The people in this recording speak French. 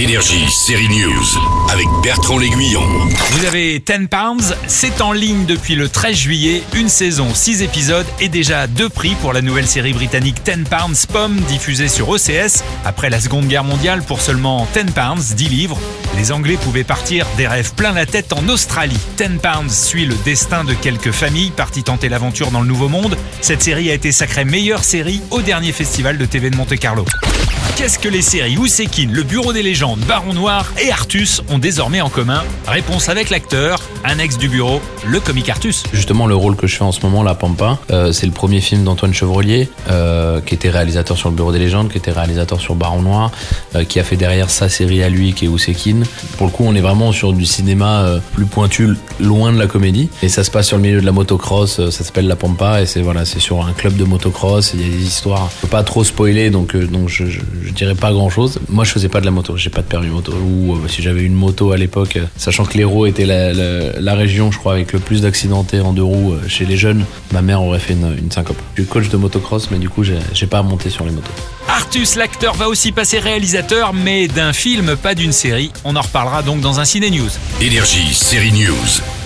Énergie, série News, avec Bertrand L'Aiguillon. Vous avez 10 Pounds, c'est en ligne depuis le 13 juillet, une saison, 6 épisodes et déjà deux prix pour la nouvelle série britannique 10 Pounds Pomme diffusée sur OCS après la Seconde Guerre mondiale pour seulement 10 Pounds, 10 livres. Les Anglais pouvaient partir des rêves plein la tête en Australie. 10 Pounds suit le destin de quelques familles parties tenter l'aventure dans le Nouveau Monde. Cette série a été sacrée meilleure série au dernier festival de TV de Monte-Carlo. Qu'est-ce que les séries Ousekine, Le Bureau des légendes, Baron Noir et Artus ont désormais en commun Réponse avec l'acteur, annexe du bureau, le comique Artus. Justement, le rôle que je fais en ce moment, La Pampa, euh, c'est le premier film d'Antoine Chevrolier, euh, qui était réalisateur sur Le Bureau des légendes, qui était réalisateur sur Baron Noir, euh, qui a fait derrière sa série à lui, qui est Ousekine. Pour le coup, on est vraiment sur du cinéma plus pointu, loin de la comédie. Et ça se passe sur le milieu de la motocross, ça s'appelle La Pampa, et c'est sur un club de motocross, il y a des histoires. Je peux pas trop spoiler, donc, je, je dirais pas grand chose. Moi, je faisais pas de la moto, j'ai pas de permis moto. Ou euh, si j'avais une moto à l'époque, euh, sachant que l'Hérault était la, la, la région, je crois, avec le plus d'accidentés en deux roues euh, chez les jeunes, ma mère aurait fait une, une syncope. Je suis coach de motocross, mais du coup, j'ai j'ai pas à monter sur les motos. Artus, l'acteur, va aussi passer réalisateur, mais d'un film, pas d'une série. On en reparlera donc dans un Ciné News. Énergie, série News.